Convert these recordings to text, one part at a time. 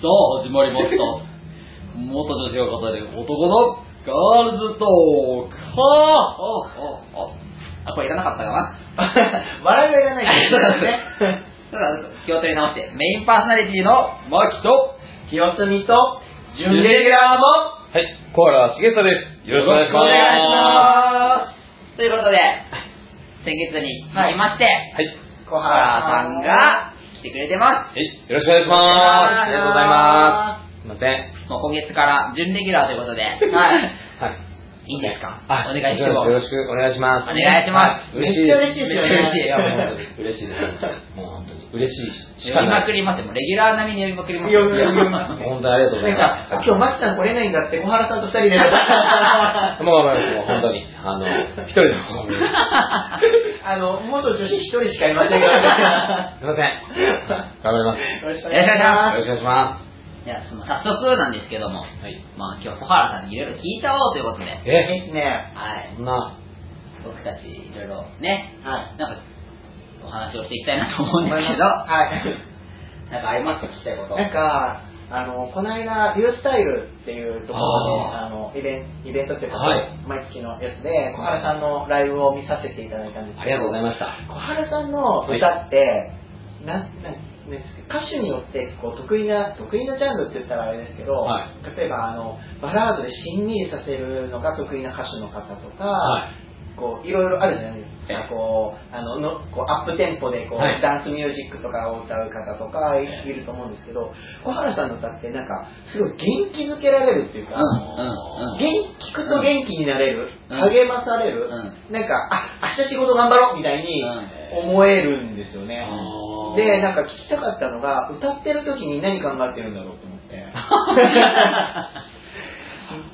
さあ、始まりました。元女子が語る男のガールズトーク。あ、これいらなかったかな笑いはいらないけどね。ただ、気を取り直して、メインパーソナリティのマキと、清澄と、準レギュラーの、はい、小原茂太です。よろしくお願いします。お願いします。ということで、先月に続きまして、はい、小原さんが来てくれてます。はい、よろしくお願いします。あありがとうございます。すいません。もう今月から準レギュラーということで、はい。はい。いいんですか？あお願いしても。よろしくお願いします。お願いします嬉しいめっちゃ嬉しい嬉しい。いや、もう本当に嬉しいです。もう本当に嬉しいし呼びまかない。くりますよ。もうレギュラー並みに呼びまくりますいやいやいや本当にありがとうござないんます。か、今日マキさん来れないんだって、小原さんと二人で。もう、もう本当に、あの、一人の。あの、元女子一人しかいませんから。すいません。頑張ります。よろしくおお願いしまよろしくお願いしまいや、その早速なんですけども、す。はい。まあ今日小原さんにいろいろ聞いちゃおうということで、いいえ、ですね。はい。そんな、僕たちいろいろね、はい。なんかお話をしていきたいなと思うんですけど、はい。なんかありますか聞きたいこと。なんか、あの、この間、ユースタイルっていうところで、ああの、イベンイベントっていうか、はい毎月のやつで、小原さんのライブを見させていただいたんですけど、ありがとうございました。小原さんの歌って、なんなんなんですか歌手によってこう得意な得意なジャンルって言ったらあれですけど、は例えばあのバラードでしんみりさせるのが得意な歌手の方とか、はい。こういろいろあるじゃないですか、ええこうあののこうアップテンポでこう、はい。ダンスミュージックとかを歌う方とかいいると思うんですけど小原さんの歌ってなんかすごい元気づけられるっていうか、うん。うん。うん。元聞くと元気になれる、うん。励まされる、うなんかあ明日仕事頑張ろうみたいにうん。思えるんですよね、でなんか聞きたかったのが歌ってる時に何考えてるんだろうと思って。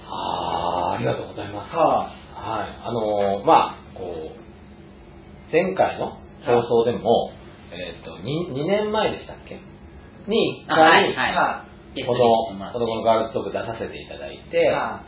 あーありがとうございます。ははい。あのーまあ、こう、前回の放送でも、えっ、と2、2年前でしたっけ？に、一あはい回、この、って。子供のガールズトーク出させていただいいて、は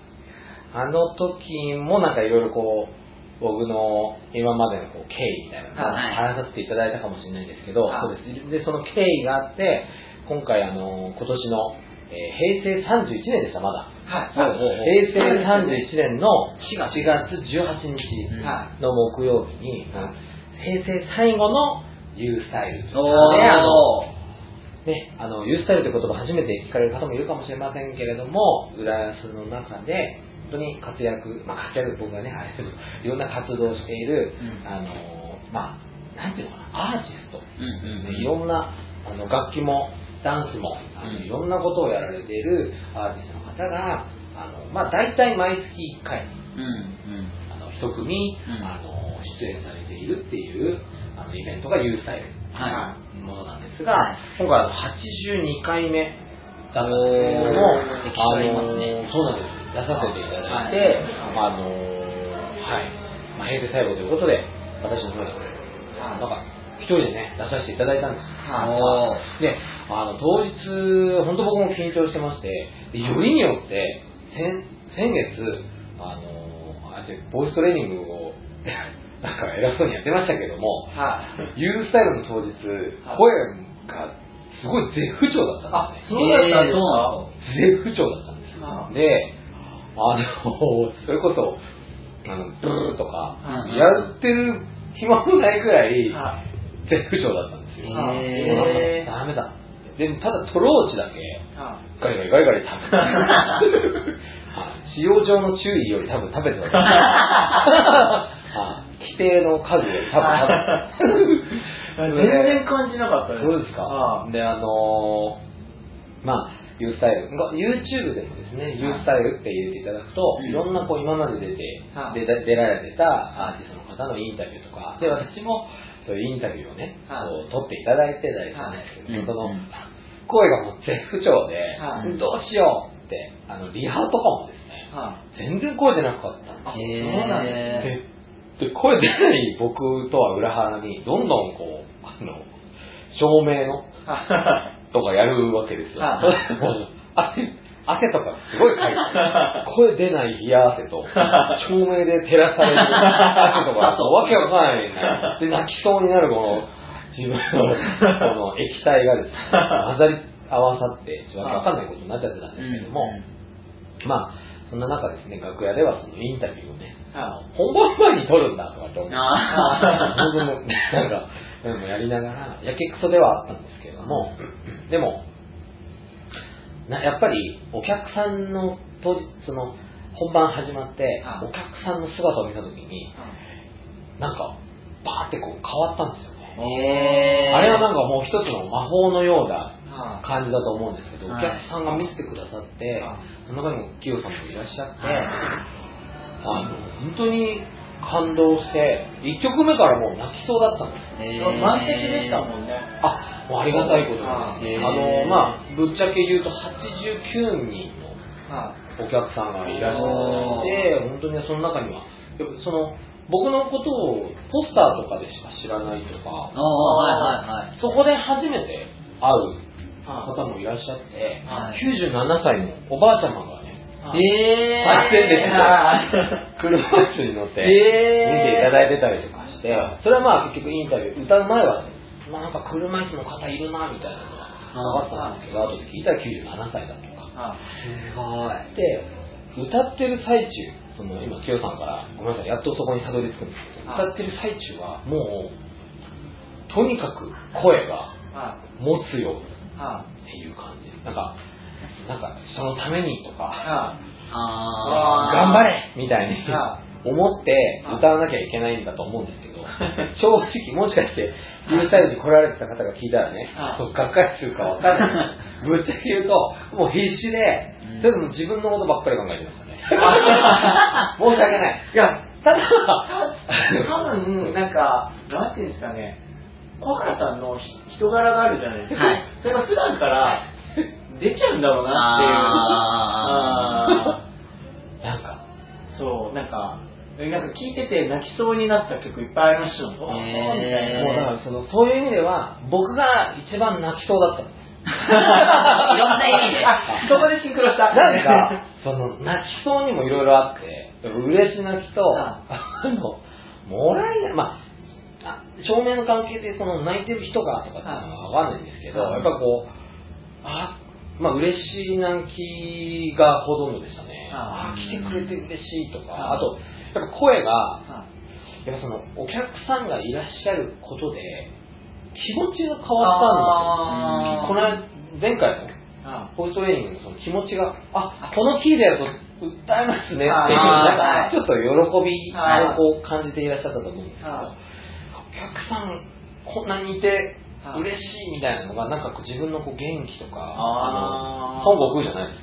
あの時もなんかいろいろこう、僕の今までのこう経緯みたいなのをはい。話させていただいたかもしれないんですけど、はい。そうです。で、その経緯があって、今回あの、今年の、えー平成31年でした、まだ。はい。平成31年の4月。4月18日はの木曜日に、はい。平成最後の U スタイル。おね、あの、ー。ね、あの、U スタイルって言葉初めて聞かれる方もいるかもしれませんけれども、浦安の中で、本当に活躍、まあ活躍、僕がね、あれですけどいろんな活動をしている、うん。あの、まあ、なんていうのかな、アーティスト。うんうんうん。いろんなあの楽器もダンスもあのうん。いろんなことをやられているアーティストの方があの、まあ、大体毎月1回うんうん。あの一組、うん。あの出演されているっていうあのイベントが U スタイルはのものなんですが、はい。今回あの82回目だったんですけれどもあのそうなんです出させていただいて、あのはい、まあ、平成最後ということで私の方でなんか一人でね出させていただいたんです。であの当日本当僕も緊張してましてでよりによって先先月あのああやってボイストレーニングを なんか偉そうにやってましたけどもは U スタイルの当日はい。声がすごい絶不調だったんですね。そうだったんですか？絶不調だったんですはであのそれこそあのブルーとかうん。やってる暇もないぐらいは絶不調だったんですよ。へー。ダメだ。でもただトローチだけはガリガリガリガリ食べて はい。使用上の注意より多分食べてた。規定の数より多分食べて 全然感じなかったです。そうですか。は。で、あのーまあ、U スタイル、まあ YouTube でもですね、U スタイルって入れていただくと、うん。いろんなこう今まで出て、はいで出られてたアーティストの方のインタビューとか、で、私もそういうインタビューをね、はい。こう撮っていただいてたりするんですけど、はい。そのうん。声がもう絶不調で、はい。どうしようって、あの、リハとかもですね、は全然声出なかったんですへそうなんですえでで声出ない僕とは裏腹にどんどんこうあの照明のはとかやるわけですよ。は 汗汗とかすごいかい。て、声出ない冷や汗と、照明で照らされる汗とか、わけわかんない。ね。で、泣きそうになるこの、自分のこの液体がですね、混ざり合わさって、ちょっとわかんないことになっちゃってたんですけども、まあ、そんな中ですね、楽屋ではそのインタビューをね、は本番前に撮るんだとかって思って、あ。本当になんか、でもやりながら、やけくそではあったんですけれども、でも、なやっぱりお客さんの当日、その本番始まっては、いお客さんの姿を見たときに、なんか、バーってこう変わったんですよね。あれはなんかもう一つの魔法のようなは感じだと思うんですけど、おはい客さんが見せてくださってはい、その中にもキヨさんもいらっしゃって、はいあの本当に感動して、1曲目からもう泣きそうだったんです。満席でしたもんね。あ、ありがたいことにはいですね。あの、まあ、ぶっちゃけ言うと89人のはお客さんがいらっしゃって、本当にその中には、その、僕のことをポスターとかでしか知らないとか、はいはいはい。そこで初めて会う方もいらっしゃって、はい97歳のおばあちゃまがね、い。え最前列ではい車椅子に乗って見えーていただいてたりとかして、それはまあ結局インタビュー、歌う前は、まあなんか車椅子の方いるなみたいなのが分かったんですけど、後で聞いたら97歳だとか。はすごい。で、歌ってる最中、その今、キヨさんから、ごめんなさい、やっとそこにたどり着くんですけど、はい歌ってる最中は、もう、とにかく声が持つよっていう感じ。なんか、なんか、そのためにとい。か、はああ。頑張れみたいには思って歌わなきゃいけないんだと思うんですけど、正直もしかして、ヒルスタイルに来られてた方が聞いたらねはい、そうがっかりするかわかんない。ぶっちゃけ言うと、もう必死でうん、とりあ自分のことばっかり考えてましたね。あ 申し訳ない。い。いや、ただ、多分、なんか、なんていうんですかね、小原さんのひ人柄があるじゃないですか。はいそれが普段から出ちゃうんだろうなっていう。あなんか、そう、なんか、なんか聞いてて泣きそうになった曲いっぱいありましたよ。おーみたいなもうだからその、そういう意味では、僕が一番泣きそうだったの。いろんな意味で。あ、そこでシンクロした。なんか、その、泣きそうにもいろいろあって、嬉し泣きと、はあの、もらいな、まあ、あ照明の関係でその泣いてる人がとかっていうのはわかんないんですけど、はいやっぱこう、あ、まあ嬉しい泣きがほとんどでしたね。はあ、来てくれて嬉しいとか、はいあと、やっぱ声が、はやっぱその、お客さんがいらっしゃることで、気持ちが変わったんだ。この間、前回のボイストレーニングのその気持ちが、あ、このキーでやると歌えますねっていう、なんかちょっと喜びはいをこう感じていらっしゃったと思うんですけど、はい。お客さんこんなにいてはい嬉しいみたいなのが、なんかこう自分のこう元気とか、あー。あの、孫悟空じゃない。です。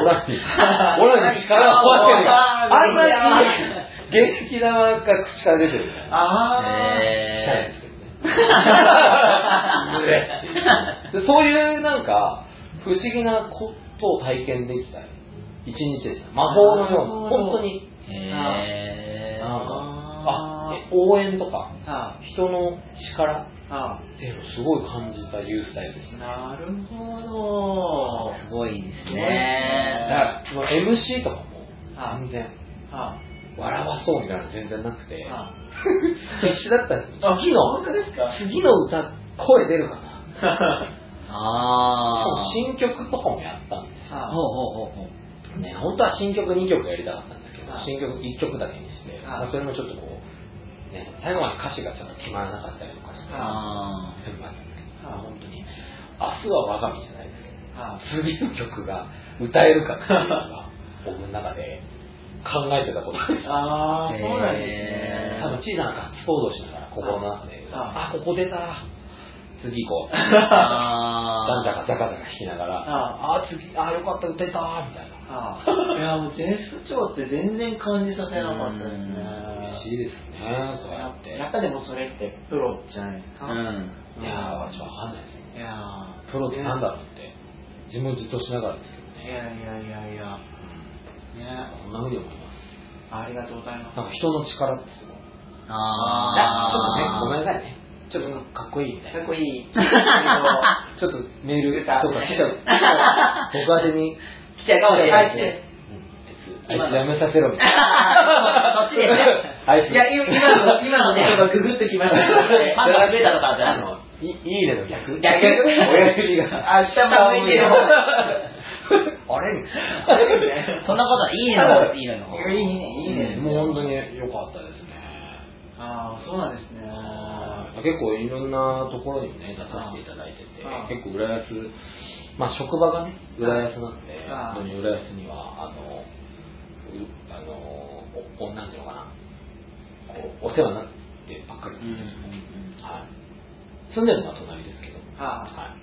オラに、オラに力を分ける。あーあんまり元気玉が口から出てるみたいな。あえで そういうなんか不思議なことを体験できた一日でした。魔法のような、本当に、ー。へなんか、ああ、え応援とか、人の力っいはていうのをすごい感じたユースタイルでした。いなるほどー。すごいですだね。から、MC とかもはい全然、は笑わそうみたいなの全然なくて 必死だったんです。次の？本、当ですか？次の歌、声出るかな ああ。新曲とかもやったんですほうほうほうほう。ね、本当は新曲2曲やりたかったんですけどはい、新曲1曲だけにして、それもちょっとこう、ね、最後まで歌詞がちょっと決まらなかったりとああったんですけど、はい本当に、明日は我が身じゃないですけど、はい次の曲が歌えるかっていうのが、僕の中で考えてたことです。ああ、そうなんですね。多分小さなガッツポーズをしながら心の中で、はあ、ここ出た次行こう。あ。じゃんじゃかじゃかじゃか弾きながら、ああ、次、あ、よかった、歌えたみたいな。ああいや、もう全不調って全然感じさせなかったですね。嬉しいですね、そうやって。やっぱでもそれってプロじゃないですか。うん。いやー、私わかんないですね。いやープロってなんだろうって、自分をじっとしながらですけどね。いやいやいやいや。ねそんなふうに思います。ありがとうございます。なんか人の力ってすごい。ああちょっとね、ごめんん。なさいね。ちょっとかっこいいみたいな。かっこいい。ちょっとメールとか来ちゃう。僕宛てに。来ちゃうかもしれないやめさせろみたいな。そっちですね。あいつ。いや、今今の、今のね、ちょっとググっときましたけどね。ファンが増えたとかってあるのいいいねの逆逆親指が。あ下向いてる方あれ？みたいな。そんなことはいいのいいのの方いいねいいねもう本当に良かったですね。ああそうなんですね結構いろんなところにもね、出させていただいてて結構浦安、まあ職場がね、浦安なんで、本当に浦安には、あの、うあの、お、おなんていうのかな、こう、お世話になってばっかりうんうんです、うんはい。住んでるのは隣ですけど、あはい。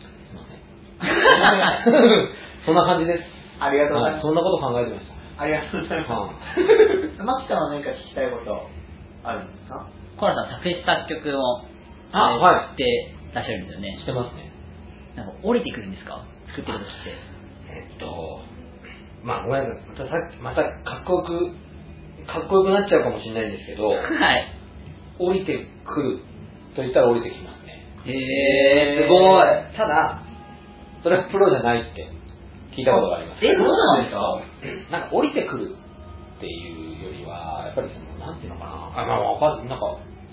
すいません。そんな感じです。ありがとうございますはいそんなこと考えてました。ありがとうございはます マキさんは何か聞きたいことあるんですか？コラさん作詞作曲もあさはれてらっしゃるんですよねい。してますね。なんか降りてくるんですか？作ってる時ってえっと、まあ、ごめんなさい。またさまたかっこよく、かっこよくなっちゃうかもしれないんですけど、はい降りてくると言ったら降りてきますね。へえすごいただ、それはプロじゃないって聞いたことがあります。えそうなんですか？なんか降りてくるっていうよりは、やっぱりその、なんていうのかな。あ、まあ、わかんなんか、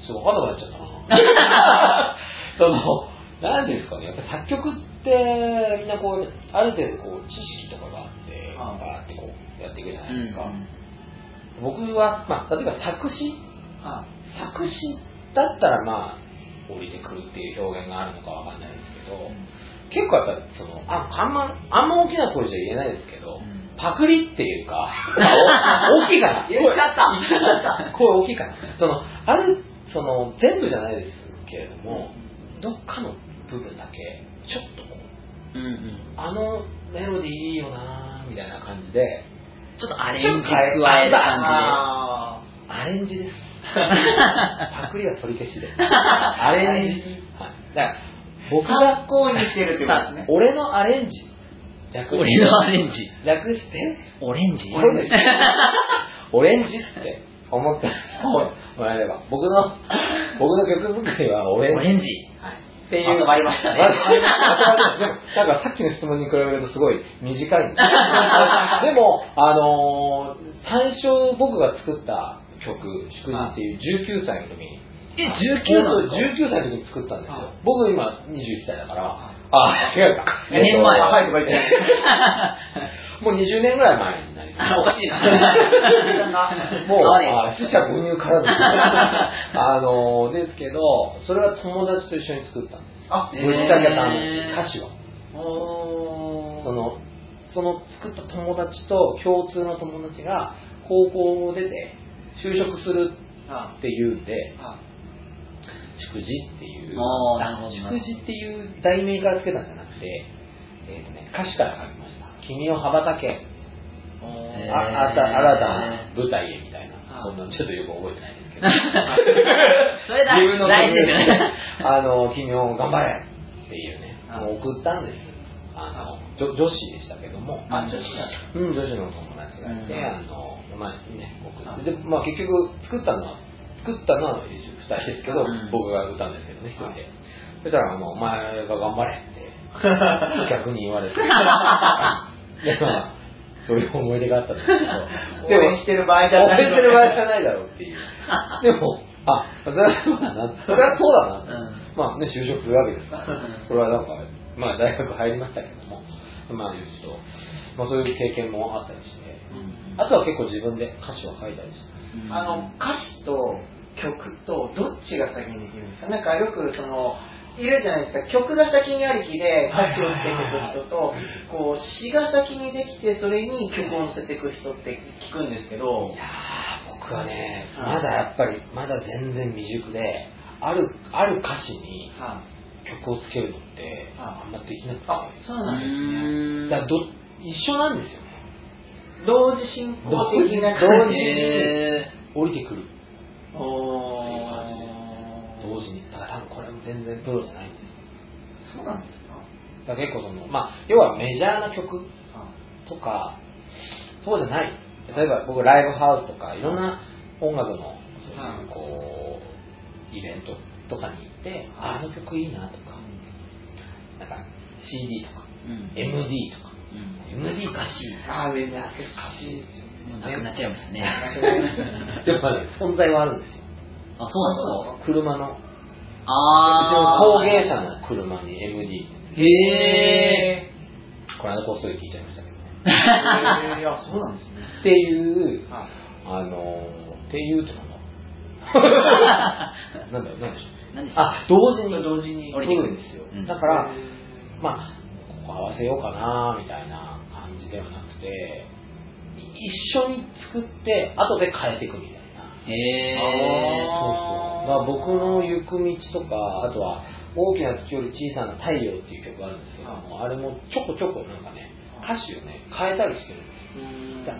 ちょっとわかんなくなっちゃったな。その、なんですかね、やっぱ作曲って、みんなこう、ある程度こう、知識とかがあって、ああバーってこう、やっていくじゃなうんいですか。僕は、まあ、例えば作詞。あ。作詞だったらまあ降りてくるっていう表現があるのかわかんないですけど、結構やっぱそのああんまあんま大きな声じゃ言えないですけど、ん。パクリっていうかお 大きいかな。言っちゃった。声大きいかな。そのあるその全部じゃないですけれどもどっかの部分だけちょっとこううんうん。あのメロディーいいよなみたいな感じでちょっとアレンジ加える感あアレンジです。パクリは取り消しで。アレンジ。はい。だから、僕が参、考にしてるってことですね俺のアレンジ。俺のアレンジ略して、オレンジオレンジ。オレンジ って思ってもらえれば。僕の、僕の曲作りはオレンジ。っていう。まりましたね。なんかさっきの質問に比べるとすごい短いんで も、あのー最初僕が作った曲、祝辞っていう19歳の時に、え19なんですか19歳の時に作ったんですよ。はい。僕今21歳だから、あ、違うか。2年前あはいとか言って もう20年ぐらい前になります。あおかしいな もう、あ死者誤入からです。あのーですけど、それは友達と一緒に作ったんです。あえーぶっちゃけたんです歌詞は。その、その作った友達と共通の友達が高校を出て就職するあっていうんで、あ祝辞っていう、あーなるほど祝辞っていう題名からつけたんじゃなくて、えーとね、歌詞から書きました。君を羽ばたけ、おへー。ーああた新たな舞台へみたいな、そんなちょっとよく覚えてないですけど。それだ。自分の大事 あの、君を頑張れっていうね、あもう送ったんです。あの、女女子でしたけども、あ女子うん、女子の友達がいて、うん。あの、まあね、送あって、で、まあ結局作ったのは、作ったのは二人ですけど、うん僕が歌うんですけどね、一人で。そしたら、もうお前が頑張れって、逆に言われて。で、まあ、そういう思い出があったんですけど、応援してる場合じゃない応援してる場合じゃないだろうっていう。でも、あ、それはそうだな、それはそうだな。うんまあね、就職するわけですからうん、それはなんか、まあ大学入りましたけども、まあちょっと、まあそういう経験もあったりして、あとは結構自分で歌詞を書いたりして。あの歌詞と曲とどっちが先にできるんですか？なんかよくそのいるじゃないですか。曲が先にありきで歌詞をつけていく人とこう詩が先にできてそれに曲を乗せていく人って聞くんですけど。いやー、僕はね、はい。まだやっぱり、まだ全然未熟で、ある、ある歌詞には曲をつけるのって、はい。あんまできなくて、あそうなんですね。だからど一緒なんですよ。ね。同時進行的な同時に。へ降りてくる。お同時に。だから多分これも全然プロじゃない。んです。そうなんですか？だから結構その、まあ、要はメジャーな曲はとか、そうじゃない。例えば僕ライブハウスとか、いろんな音楽の、そうい。う、こう、イベントとかに行って、ああの曲いいなとか、なんか CD とか、うん。MD とか、うん MD 歌詞。ああ上にあってもうなくなっちゃいましたね でも存在はあるんですよ。あそうなんですか車のあうちの工芸者の車に MD へえ。この間こっそり聞いちゃいましたけどね。いや、そうなんですね。っていう、はいあのー、っていうって なんだなんだよ、なんでしょう。何でしょうあ、同時に。同時に降りてくるんですよ。うんだから、まあ、合わせようかな、みたいな感じではなくて、一緒に作って、後で変えていくみたいな。へそうそう。え。だから僕の行く道とか、あとは、大きな月より小さな太陽っていう曲があるんですけども、あれもちょこちょこなんかね、歌詞をね、変えたりしてるんですよ。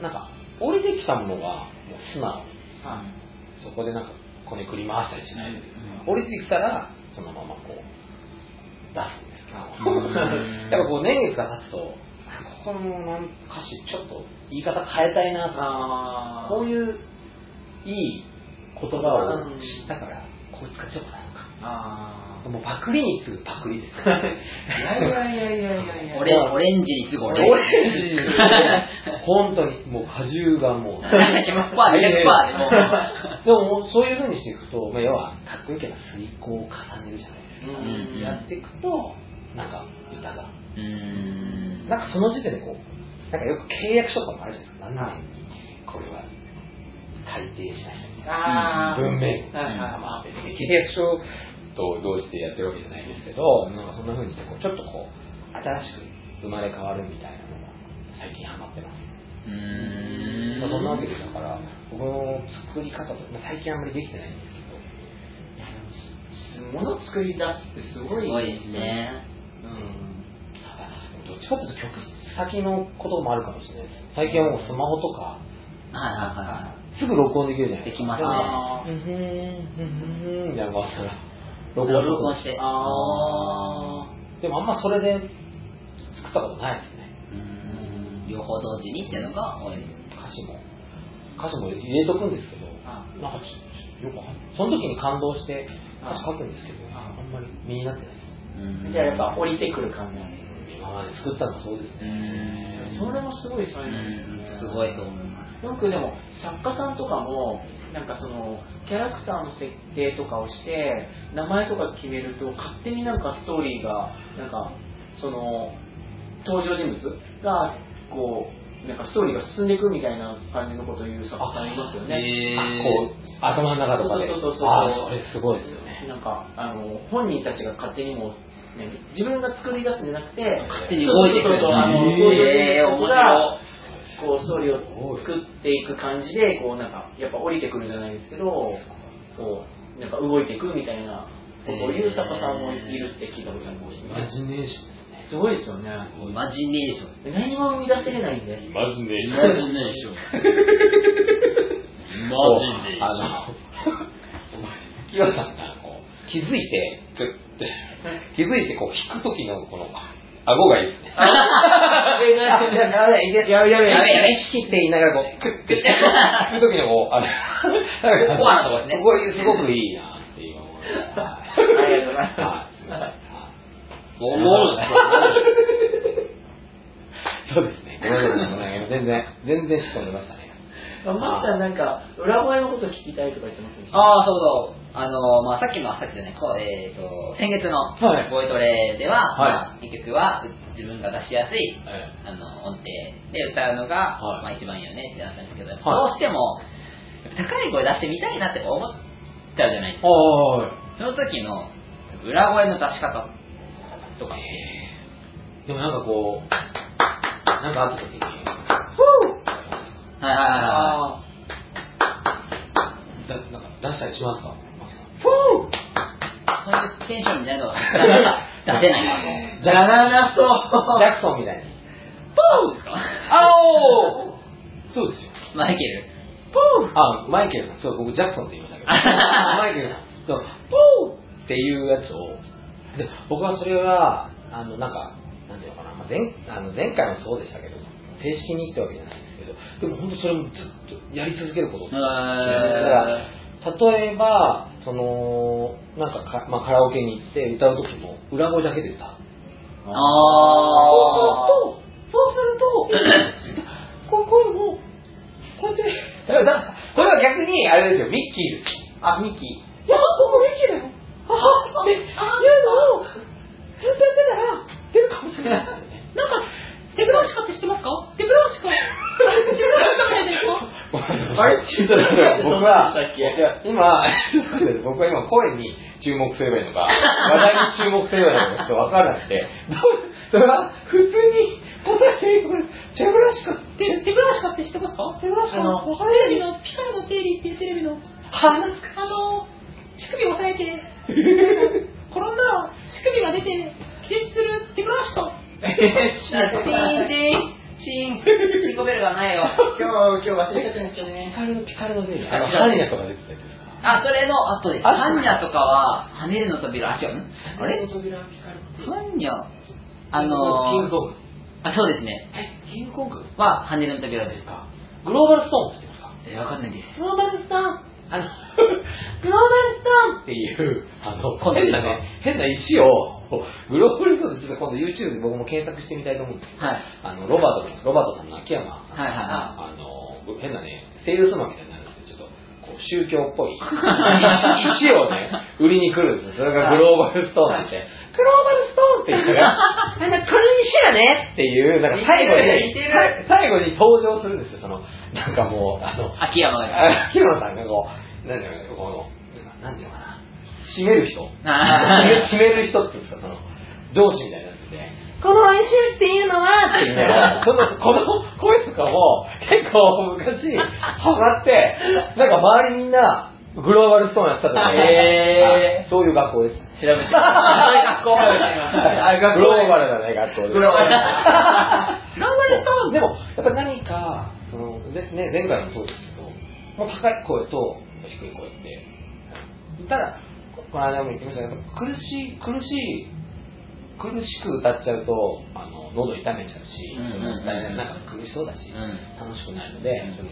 なんか、降りてきたものが、もう素直に、はいそこでなんか、こねくり回したりしないで、うん降りてきたら、そのままこう、出すんですけど、うんだからこう年月が経つと、あここのなん歌詞ちょっと言い方変えたいなとか、こういういい言葉を知ったから、こう使っちゃおうかなとか。あもうパクリに次ぐパクリです。ーいやいやいやいやいやいやオレ オレンジにすごい。オレンジに 本当にもう果汁がもう。100%で100%でもももうそういう風にしていくと、まあ、要はかっこよければ遂行を重ねるじゃないですか。うんやっていくと、なんか歌が。うーん。なんかその時点でこう、なんかよく契約書とかもあるじゃないですか。何年にこれは改定しました文明契約書と同時でやってるわけじゃないですけど、なんかそんな風にしてこうちょっとこう新しく生まれ変わるみたいなのが最近ハマってます。うーん。まあそんなわけでだから僕の作り方と、まあ、最近あんまりできてないんですけど、物作り出すってすごいすごいですね。どっちかというと曲先のこともあるかもしれないです。最近はもうスマホとかはいはいはいはい。すぐ録音できるじゃないですか。できますねあうんふん、うんふん、みたいなのがあったら、録録音音して。あでもあんまそれで作ったことないですね。うーん。両方同時にっていうのが多い。歌詞も。歌詞も入れとくんですけど、あなんかちょっとよくその時に感動して歌詞書くんですけど、ああんまり身になってないです。じゃあやっぱ降りてくる感じなんです今まで作ったのはそうですうね。それもすごい才能うんすごいと思います。よくでも作家さんとかもなんかそのキャラクターの設定とかをして名前とか決めると勝手になんかストーリーがなんかその登場人物がこうなんかストーリーが進んでいくみたいな感じのことを言う作家さんいますよね。こう、頭の中とかで。そうそうそうそうああ、それすごいですよね。なんかあの本人たちが勝手にも自分が作り出すんじゃなくて勝手に動いてくる。あのへー。登場人物がこうストーリーを作っていく感じでこうなんかやっぱ降りてくるじゃないですけどこうなんか動いていくみたいなことを言う作家さんもいるって聞いたことあります。イマジネーションですごいですよね。イマジネーション。何も生み出せれないんでイマジネイマジネーション。イマジネーション。あの、キワさんがこう気づいて、グッて、気づいてこう引くときのこの、顎がいい。ですね。やべやべやべやって言い。ながらこう、クッて、引くときのこう、あれ、コアなとこですねここすごくい。い。なって今思。ありがとうござい。ますうそうですね。全然、全然仕込んでましたね。まあマキさんなんか裏声のこと聞きたいとか言ってますねああ、そうそう。あの、まあ、さっきの、さっきじゃない、こうえっ、と、先月のはいボイトレでは、はいまあ、一曲は自分が出しやすい、えあの、音程で歌うのが、はいまあ、一番いいよねってなったんですけど、どうしても、高い声出してみたいなって思っちゃうじゃないですか。はその時の裏声の出し方とかって、でもなんかこう、なんかあった時に、はいはいはいはあだなんか出したりしますか？マキさんい。そういうテンションになるのが 出せないなと。あじゃらなそうジャクソンみたいに。ポーですか？あおーそうですよ。マイケル。あ、マイケルさん。そう、僕ジャクソンって言いましたけど。マイケルさん。そう、ポーっていうやつを、で、僕はそれは、あの、なんか、なんていうのかな、まあ、前あの前回もそうでしたけど、正式にってわけじゃないんでも本当それもずっとやり続けることだから、例えば、その、なんかか、まあ、カラオケに行って歌う時も、裏声だけで歌う。あそうすると、そうすると、こうこういうのも、こうやって、だからだこれは逆に、あれですよ、ミッキーです。あミキいや、僕ミッキーだよ。はっていうのをずっとやってたら出るかもしれない。なんか、デブラシカって知ってますか？デブラシカ。デブラシカみたい。ですかあれ？ちょっと待って僕は、今、僕は今声に注目すればいいのか、話題に注目すればいいのかちょっとわからなくて、それは普通に答えていく、デブラシカって、デデブラシカって知ってます。かデブラシカテレビの、ピカルの定理っていうテレビの、はあの、乳首を押さえて、転んだら乳首が出て、気絶するデブラシカ。えチーン、チーン、チーン、チンコベルがないよ。今日、今日忘れちゃったんですよねピ。カルのピカルのデーあの、ハニャとか出てたやつですかあ、それの後です。ハンニャとかは、跳ねるの扉、あ、違う。あれハンニャ、あのー、キングコング。あ、そうですね。え、キングコングは、跳ねるの扉ですか。グローバルストーンって言ってますかえ、わかんないです。グローバルスターン。あの、グローバルスターン。っていう、あの、変なね、変な石を、グローバルストーンでちょっと今度 YouTube で僕も検索してみたいと思うんですけど、はい。あの、ロバートさん、ロバートさんの秋山さんはいはいはいあの、変なね、セールスマンみたいになるんですよ。ちょっと、こう、宗教っぽい石 石をね、売りに来るんですよ。それがグローバルストーンって。グローバルストーンって言って、なんかこれにしやねっていう、なんか最後に最後に登場するんですよ。その、なんかもう、あの、秋山が。あ秋山さんがこう、なんていうの、この、なんていうのかな、締める人？決める人っていうんですか、その、上司みたいになってて、この演習っていうのは、っていうね、その、この声とかも、結構昔、ハマって、なんか周りみんな、グローバルストーンやってたとか、へーあそういう学校です。調べて。学校。あグローバルだね、学校です。グローバルグローバルストーン。でも、やっぱり何か、その、ぜね、前回もそうですけど、もう高い声と低い声って、ただ、ここの間も言ってましたけど、苦しい、苦しい、苦しく歌っちゃうと、あの、喉痛めちゃうし、うんなんか苦しそうだし、うん。楽しくないので、その、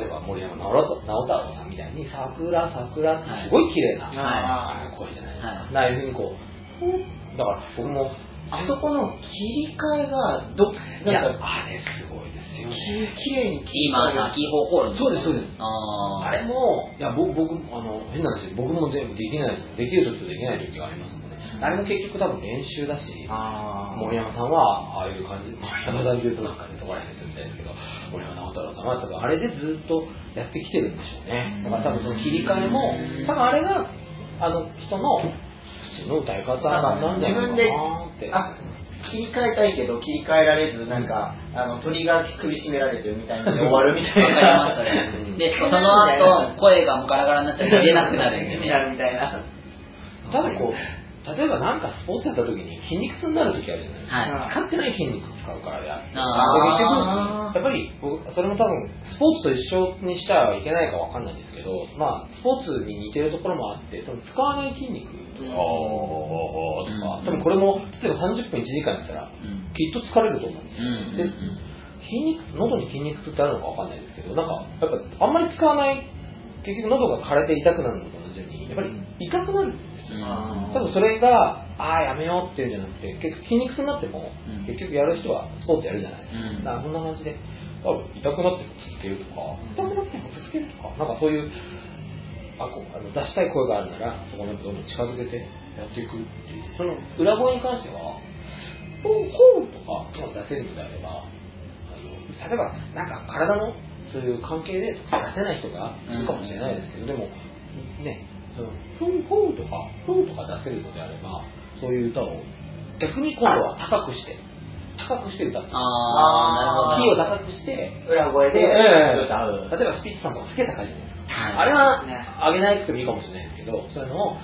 例えば森山直太朗さんみたいに、桜、桜ってすごい綺麗な、はい。声じゃないですか。はい。ああいうふうにこう、だから僕も、あそこの切り替えが、ど、なんか、あれすごいですよね。きれいに切り今、替える。秋方ホールそうですそうですあーあれも、いや、僕、僕、あの、変な話、僕も全部できない、できる時とできない時がありますもんね。あれも結局多分練習だし、森山さんは、ああいう感じ、森山さんで言うとなんかね、そこら辺ですみたいですけど、森山直太朗さんは多分あれでずっとやってきてるんでしょうね。だから多分その切り替えも、多分あれが、あの人の普通の歌い方なんじゃないかなって。あ切り替えたいけど切り替えられずなんかあの鳥が首絞められてるみたいに終わるみたいわかりまなしたね。で、その後、声がガラガラになっちゃって出なくなるんでね。なるみたいな多分こう、例えばなんかスポーツやった時に筋肉痛になる時あるじゃないですか。はい。使ってない筋肉使うからであって。あで結局、やっぱり僕、それも多分、スポーツと一緒にしてはいけないかわかんないんですけど、まあ、スポーツに似てるところもあって、その使わない筋肉とか、おーとか、多分これも、例えば30分1時間やったら、うん。きっと疲れると思うんですよ。うんで筋肉、喉に筋肉痛ってあるのかわかんないですけど、なんか、やっぱ、あんまり使わない、結局喉が枯れて痛くなるのと同じように、やっぱり痛くなるんですよ。多分それが、ああ、やめようっていうんじゃなくて、結局筋肉痛になっても、うん。結局やる人はスポーツやるじゃないですか。うん。だからそんな感じで、多分痛くなっても続けるとか、痛くなっても続けるとか、なんかそういう、あこうあの出したい声があるなら、そこにどんどん近づけてやっていくっていう。その裏声に関しては、ほうほうとかが出せるのであれば、あの例えば、なんか体のそういう関係で出せない人がいるかもしれないですけど、でも、ね、そのふんふんとか、ふんとか出せるのであれば、そういう歌を逆に今度は高くして、高くして歌って、あー、なるほど。キーを高くして、裏声でええ歌う例えばスピッツさんとかつけた感じあれはね上げなくてもいいかもしれないですけど、そういうのを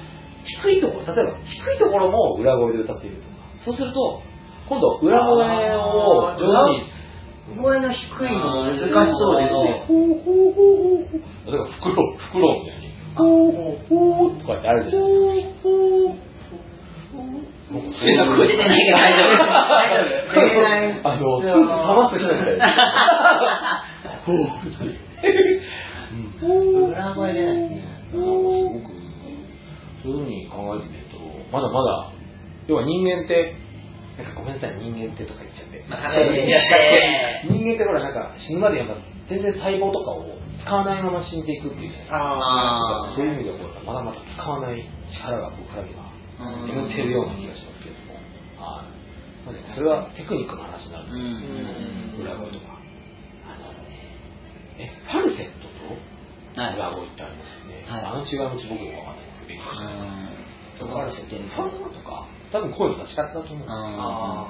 低いところ、例えば低いところも裏声で歌っているとか、そうすると、今度裏声を上手に、声の低いの難しそうですねほうほうほうほうほう例えばフクロウ、フクロウみたいに、ほうほうほうとかってあるじゃないですか。出てないけど大丈夫。大丈夫。出ないあの、冷ます人みたいな。裏声出ないですねすごく、そういうふうに考えてみると、まだまだ、要は人間って、なんかごめんなさい、人間ってとか言っちゃって。人間ってほらなんか死ぬまでやっぱ全然細胞とかを使わないまま死んでいくっていうそういう意味ではまだまだ使わない力が僕らにはうん眠っているような気がしますけれども、はいまあねそれはテクニックの話になるんですうん。裏声とか。あのえファルセットとはい。裏声ってありますよね、はい。あの違いも僕も分かんないんですけど勉強してうんファルセットファルとか多分声の出し方だと思うんですよ。あ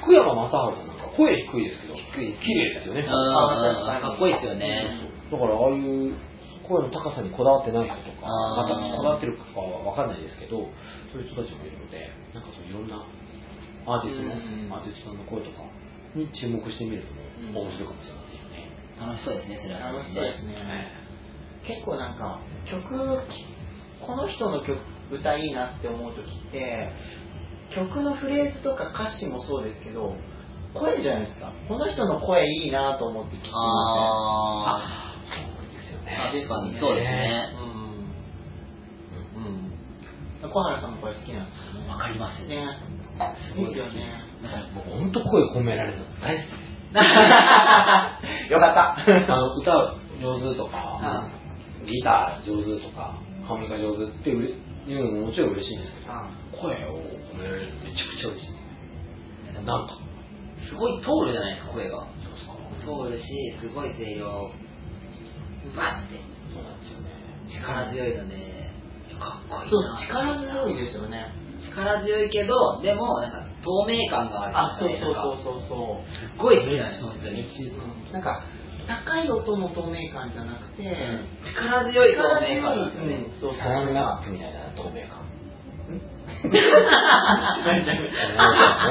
福山雅治さんなんか声低いですけど低い綺麗ですよね。かっこいいですよね。だからああいう声の高さにこだわってない人とかまたこだわってるかは分かんないですけどそういう人たちもいるのでなんかそういろんなアーティストの、うん。アーティストさんの声とかに注目してみるのも面白いかもしれませんよね、楽しそうですねそれは楽しそうですね。結構なんか曲この人の曲歌いいなって思う時って曲のフレーズとか歌詞もそうですけど声じゃないですか。この人の声いいなと思って聞きまあそうなんですよね。ー確かにそうですね。せんうん。うん。小原さんの声好きなんですよね。わかります。ね。すごいいいですよね。僕本当声褒められるの大好き よかった。あの歌上手とか、ギター上手とか、ハーモニカ上手ってうれいうのももちろん嬉しいんですけど、声を褒められるのめちゃくちゃ嬉しいです。なんか、すごい通るじゃないですか声が。そう通るしすごい声量バッて。そうなんですよね。力強いのでかっこいいそうな力強いですよね。力強いけどでもなんか透明感がああそうるそうそうそうそう。すっごい好きなんです本当に。うんなんか高い音の透明感じゃなくて、力強い透明感ですよね。うんそうそうサランラップみたいな透明感。何何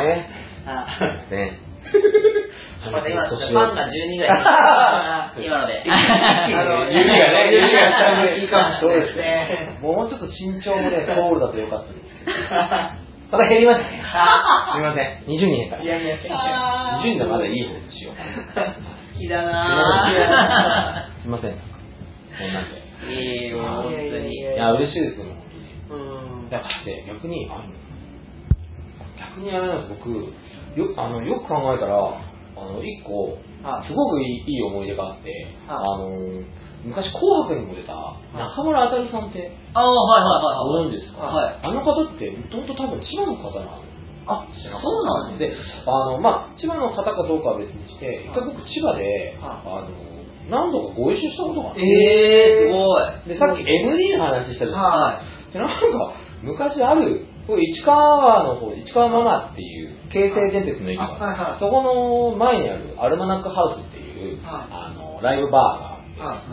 ね。あね。また今ファンが10人ぐらい今ので。あの指がね、指が下にい。いかもしれない。ですね。ね。もうちょっと身長もね、トールだとよかったんですけど。ただ減りましたね。すみません。20人減った。いやいやあー20人でまだいい方にしよう。好きだなすみません。そんなんで。ぁいいよ本当にいや、嬉しいですよ、本当に。うんだって逆に、あの逆にあれなんです、僕、よあのよく考えたら、あの一個、はいすごくいいいい思い出があって、はいあの昔、紅白にも出た中村あさんって。ああはいはいはいはい。ご存知ですか、はい。あの方って、もともと多分千葉の方なんあそうなんで、あの、まあ、千葉の方かどうかは別にして、一回僕千葉で、はあの、何度かご一緒したことがあって、ええー、すごい。で、さっき MD の話したじゃない。ですか。なんか、昔ある、市川の方、市川ママっていう、京成電鉄の駅がはいはい。そこの前にあるアルマナックハウスっていう、はい。あの、ライブバーが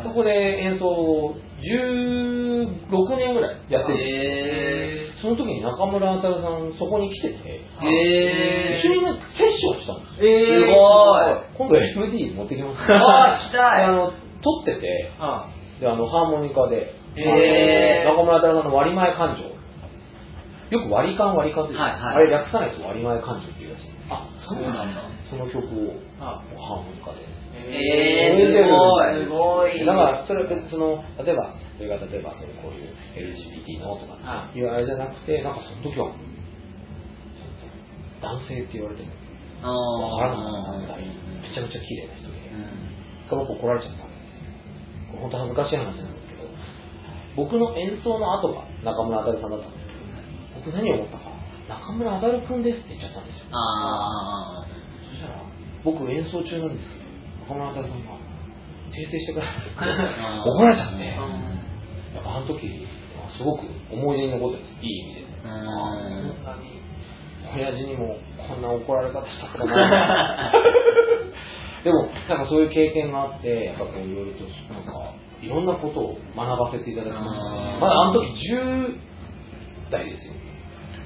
そこで演奏を16年ぐらいやってるんですよ。えその時に中村あたるさん、そこに来てて、一緒にね、セッションしたんですよ。ー、すごい。今度 MD 持ってきます。あー来たい。であの、撮ってて、はで、あの、ハーモニカで、中村太郎さんの割り前感情。よく割り勘割り勘って言う、はいはい。あれ略さないと割り前感情っていうらしいんです。あ、そうなんだ。その曲を、はハーモニカで。えー、すごい。だから、それ、その、例えば、それが例えば、そのこういう LGBT のとかはいうあれじゃなくて、なんかその時は、男性って言われても、あわからなかっためちゃめちゃ綺麗な人で、うん一回僕怒られちゃったんです。本当恥ずかしい話なんですけど、僕の演奏の後が中村あたるさんだったんですけど、僕何を思ったか、中村あたるくんですって言っちゃったんですよ。あそしたら、僕演奏中なんですけど、中村さんが訂正してくださ あい。怒られちゃって、うんやっぱあの時、すごく思い出に残ってるんです、いい意味で。親父にもこんな怒られ方したことない。でも、なんかそういう経験があって、やっぱこういろいろと、なんか、いろんなことを学ばせていただきましたまだあの時10代ですよ。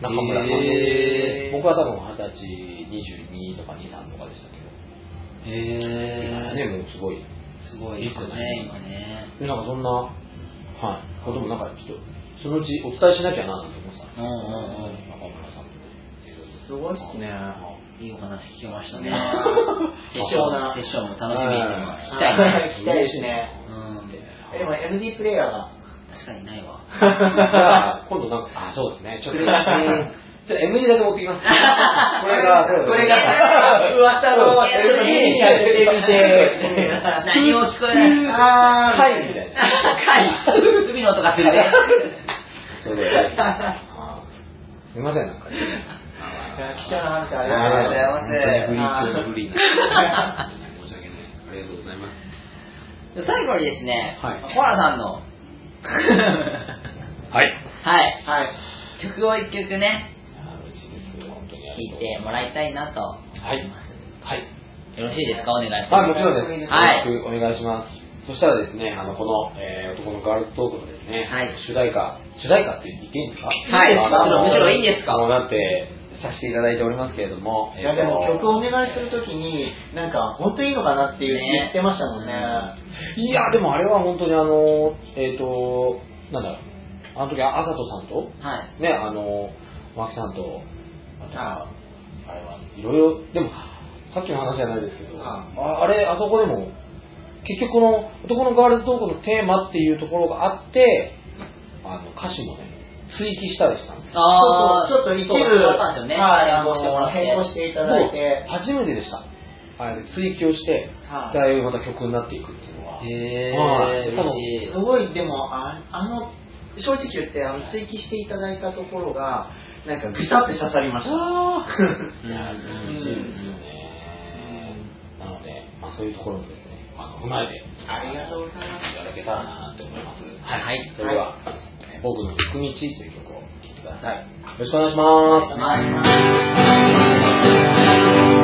中村さんの。へー僕は多分二十歳、22とか2、3とかでしたけど。へね、もうすごい。すごい。ですよね。今ねで、なんかそんな、はい、こともなんかちょっと、そのうちお伝えしなきゃななんて思ってた。うんうんうん。中村さんすごいっすね。いいお話聞きましたね。あセッションセッションも楽しみに聞きたい。ね聞きたいですね。うん。でも MD プレイヤーが。確かにないわ。今度なんか、あ、そうですね、ちょっと、うんちょっと MD だけ持ってきます。これが、これが噂の何も聞こえない。あー貝みたいな。貝。海の音がするすいません、なんかね。貴重な話ありがとうございますのフリーな。申し訳ない。ありがとうございます。最後にですね、はいコラさんの、はい。はい、はい曲を一曲ね、です。本当にあ聴いてもらいたいなと。はい。はい。よろしいですか？お願いします。はい、もちろんです。はいよろしくお願いします。そしたらですね、あの、この、えー男のガールズトークのですね、はい主題歌、主題歌って言っていいんですか？はいあのもちろんむしろいいんですか？もうだって、させていただいておりますけれども、いやでも曲をお願いするときになんか本当にいいのかなっていうね言ってましたもんねいや、でもあれは本当にあの、えっ、と、なんだろう、あの時、あさとさんと、はい。ね、あの、マキさんと、あとああれはいろいろ、でも、さっきの話じゃないですけど、あああれ、あそこでも、結局この男のガールズトークのテーマっていうところがあって、あの歌詞もね、追記したりしたんですよ。あーそうそうちょっと一部ね。はい変更していただいてもう初めてでした。あれ、追記をして、はいだいぶまた曲になっていくっていうのは。へはいー、嬉しい。すごいでもああの正直言ってあの追記していただいたところがなんかぐさって刺さりましたいや うん嬉しいですよね。なので、まあ、そういうところもですね、あの踏まえて、ありがとうございますいただけたらなって思います。はいそれでは、えー僕の行く道という曲を聴いてください。よろしくお願いします。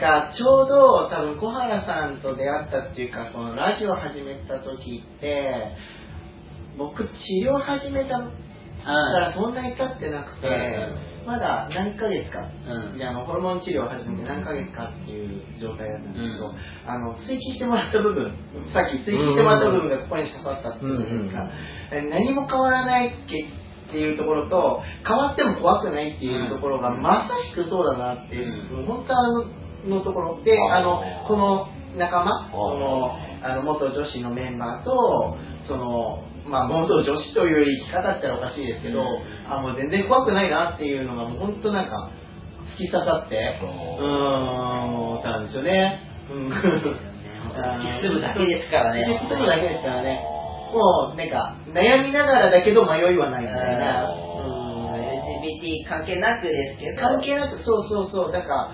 なんか、ちょうど、多分小原さんと出会ったっていうか、このラジオ始めた時って、僕、治療始めたからそんなに経ってなくて、まだ何ヶ月か、うん。であのホルモン治療を始めて何ヶ月かっていう状態だったんですけど、うん。あの追記してもらった部分さっき追記してもらった部分がここに刺さったっていうじゃないですか、え何も変わらないっていうところと変わっても怖くないっていうところが、うん。まさしくそうだなっていう、うん。本当あののところであのこの仲間このあの元女子のメンバーとそのまあ元女子という生き方ってのはおかしいですけど、うんあもう全然怖くないなっていうのがもう本当なんか突き刺さってうーん思ったんですよね。うん突き進むだけですからね。突き進むだけですからね。もうなんか悩みながらだけど迷いはないみたいな。うん LGBT 関係なくですけど。関係なくそうそうそうだから、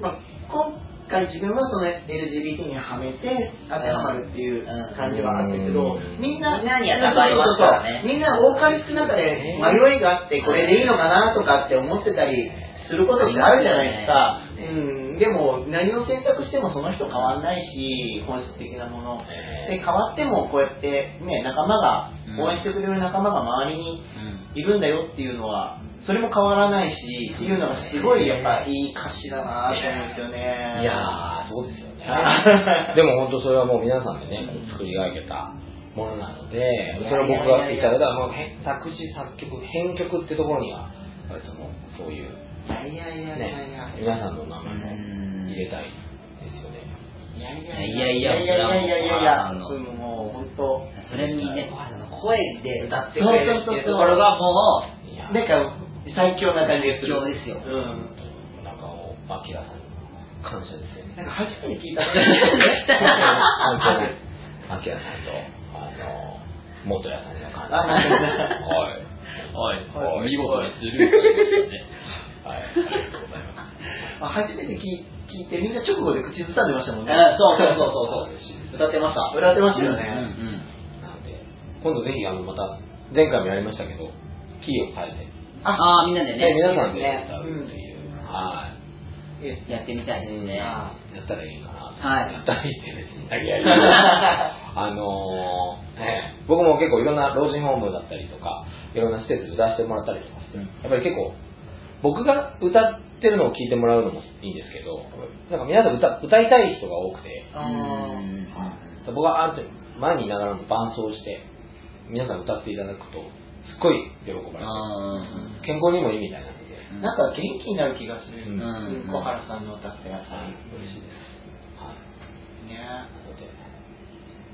まあ、今回自分はその LGBT にはめて当てはまるっていう感じはあったけど、うん。みんなみんなに当てはまりますかみんな多かり少なかで迷いがあってこれでいいのかなとかって思ってたりすることってあるじゃないですか、うん、でも何を選択してもその人変わんないし本質的なもの。で変わってもこうやってね仲間が応援してくれる仲間が周りにうん。いるんだよっていうのはそれも変わらないしっていうのがすごいやっぱいい歌詞だなと思うんですよねいやー、そうですよねあ。でも本当それはもう皆さんでね、作り上げたものなので、それは僕がいただいたもうへ作詞、作曲、編曲ってところには、やっぱりその、そういう、いやいやいやいやいやね、皆さんの名前も入れたいですよね。いやいいやいやいやいやいやいやいやそれはもう本当それにね、小原さんの声で歌ってくれるっていうところがもいや、なんか最強な感じがする。最強ですよ。うん。なんかアキラさんに感謝ですよね。なんか初めて聞い。た本当に、アキラさんと、あの、元谷さんの感謝。はい。う、はい。見事にスルーしましたね。はい、ありがとうござい。ます。あ初めて聞い。聞い。てみんな直後で口ずさんでましたもんねうんそうそうそうそうそう。歌ってました。歌ってましたよね、うんうん。なんで、今度ぜひ、あの、また、前回もやりましたけど、キーを変えて、ああ、みんなででね、皆さんで歌うっていう、はい。やってみたいですね。やったらいいかな。と。はい。やったらいいって別に投げやりあのーね、僕も結構いろんな老人ホームだったりとか、いろんな施設で出してもらったりとかして、うん。やっぱり結構、僕が歌ってるのを聞いてもらうのもいいんですけど、なんか皆さん歌歌いたい人が多くて、僕はある程度前にいながらも伴奏して、皆さん歌っていただくと、すっごい喜ばれて、うん。健康にもいいみたいなので、うん。なんか元気になる気がする、うん。うん小原さんの歌ってやっぱはいり嬉しいです。はい。ね。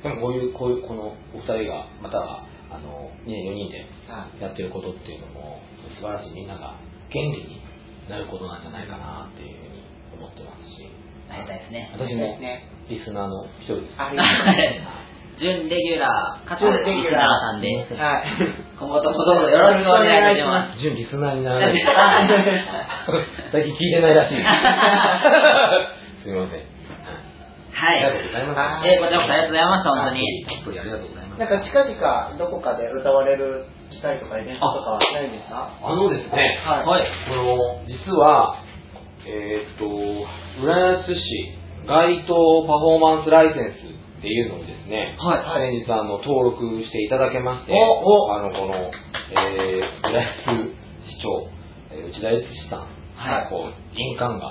で、でもこういう、こういう、このお二人が、または、あの、ね、4人であやってることっていうのも、素晴らしい。みんなが元気になることなんじゃないかなっていうふうに思ってますし、ありがたいですね。私もねリスナーの一人です。ありがとうござい。準レギュラー、かつギュラー。リスナーさんで、はい今後ともどうぞよろしくお願いいたします。準リスナーにならない。最近聞いてないらしい。すみません。はい。ありがとうございます。えーこちらこそありがとうございました、本当に。たっぷりありがとうございます。なんか近々どこかで歌われる機会とかイベントとかはないんですか？あのですね、はいはい。この、実は、えーっと、浦安市街頭パフォーマンスライセンスっていうのをですね、はい。先日あの登録していただけまして、おあの、この、えー、浦安市長、えー内田悦司さん、はい。こう、印鑑が、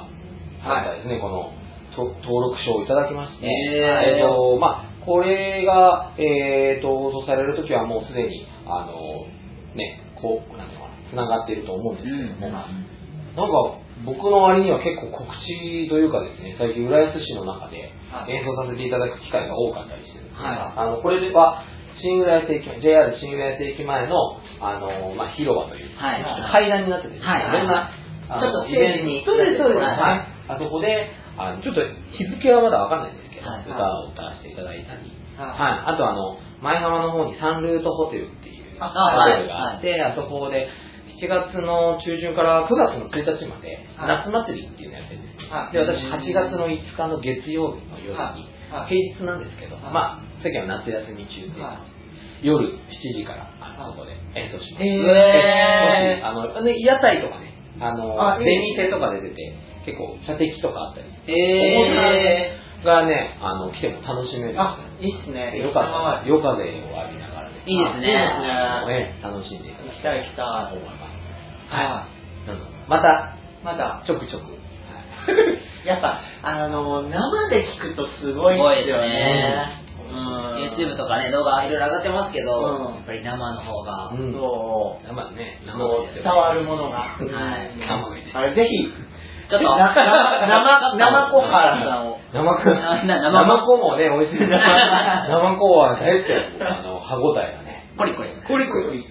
はい。はい、ですね、この、と登録証をいただきまして、へー。えーと、まあ、これが、えーと、放送されるときはもうすでに、あの、ね、こう、なんていうのかな、つながっていると思うんですけども、なんか、僕の割には結構告知というかですね、最近浦安市の中ではい。演奏させていただく機会が多かったりしてるんですが、はい。あのこれは新浦安駅前、JR 新浦安駅前のあの、まあ、広場というか、はい。階段になっててですね、はい。いろんな、あのちょっとステージ。にイベントそうです、そうです。はい。はいあそこで、あのちょっと日付はまだわかんないんですけど、はい。歌を歌わせていただいたり、はい。はい、あとあの、前浜の方にサンルートホテルっていうあホテルがあって、あそこで7月の中旬から9月の1日まではい。夏祭りっていうのやってるんですで、私8月の5日の月曜日の夜にはい、平日なんですけど、はい。まあ、世間は夏休み中で、はい。夜7時からそこで演奏します。へー。あの、ね、屋台とかね、あの、出店とかで出て、結構射的とかあったり、えがね、あの、来ても楽しめる。あ、いいっすね。よかった。ら、夜風を浴びながらね、いいですね。楽しんでいただ行ききたい。たい行きたい。ははい。また、まだ、ちょくちょく。やっぱ、あの、生で聞くとすごいですよね。うん、YouTube とかね、動画いろいろ上がってますけど、うんやっぱり生の方が、うんそう。生ね、生伝わるものが。はいあれ、ぜひ、ちょっと、な生、生小原さんを。生子、生生子もね、美味しい。生子は大好き。あの、歯応えがね。コリコリ。コリコリ。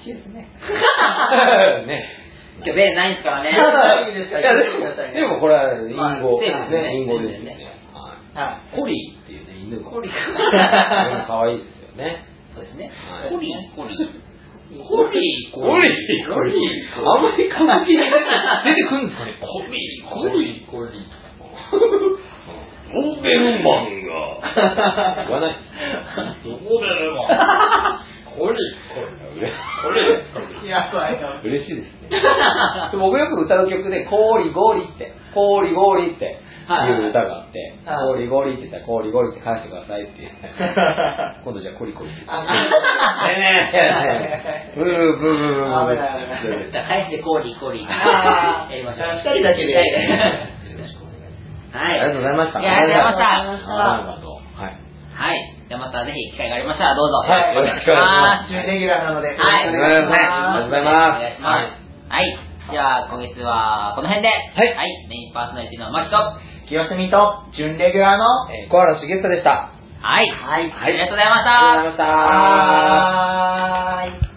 好きですね。ね。今日ベーないんですからね。いいですか？いやでも、でもこれは隠まあ語セーフですね。ね。隠語ですよね。はい。はコリーっていうね、犬が。コリ 可愛いですよね。そうですね。はい。コリコリ。コリー、コリー、コリー。あんまり歌舞伎に出てくるんですかね？コリー、コリー、コリー。ドー。ベルマンが。言わない。ドー。ベルマン。コリー、コリー。コリー。い。やばいな。嬉しいですね。で僕よく歌う曲で、コーリゴリって、コーリゴリっていう歌があって、はいコーリゴリって言ったら、コーリゴリって返してくださいって。今度じゃあコリコリって。あね えブーブーブーブー返してコーリコリ。やりましょう。二人だけで。はい。ありがとうございました。ありがとうございました。はい。はい。じゃあまたぜひ機会がありましたらどうぞ。はいお願いしま。準レギュラーなので、よろしくはい。お願いします。ありがとうございますお願いします。はい。じゃあ今月はこの辺で。はいはい。メインパーソナリティのマキと。は清澄と準レギュラーの、えー小原茂久でした。い。はいありがとうございました。ありがとうございました。はーい。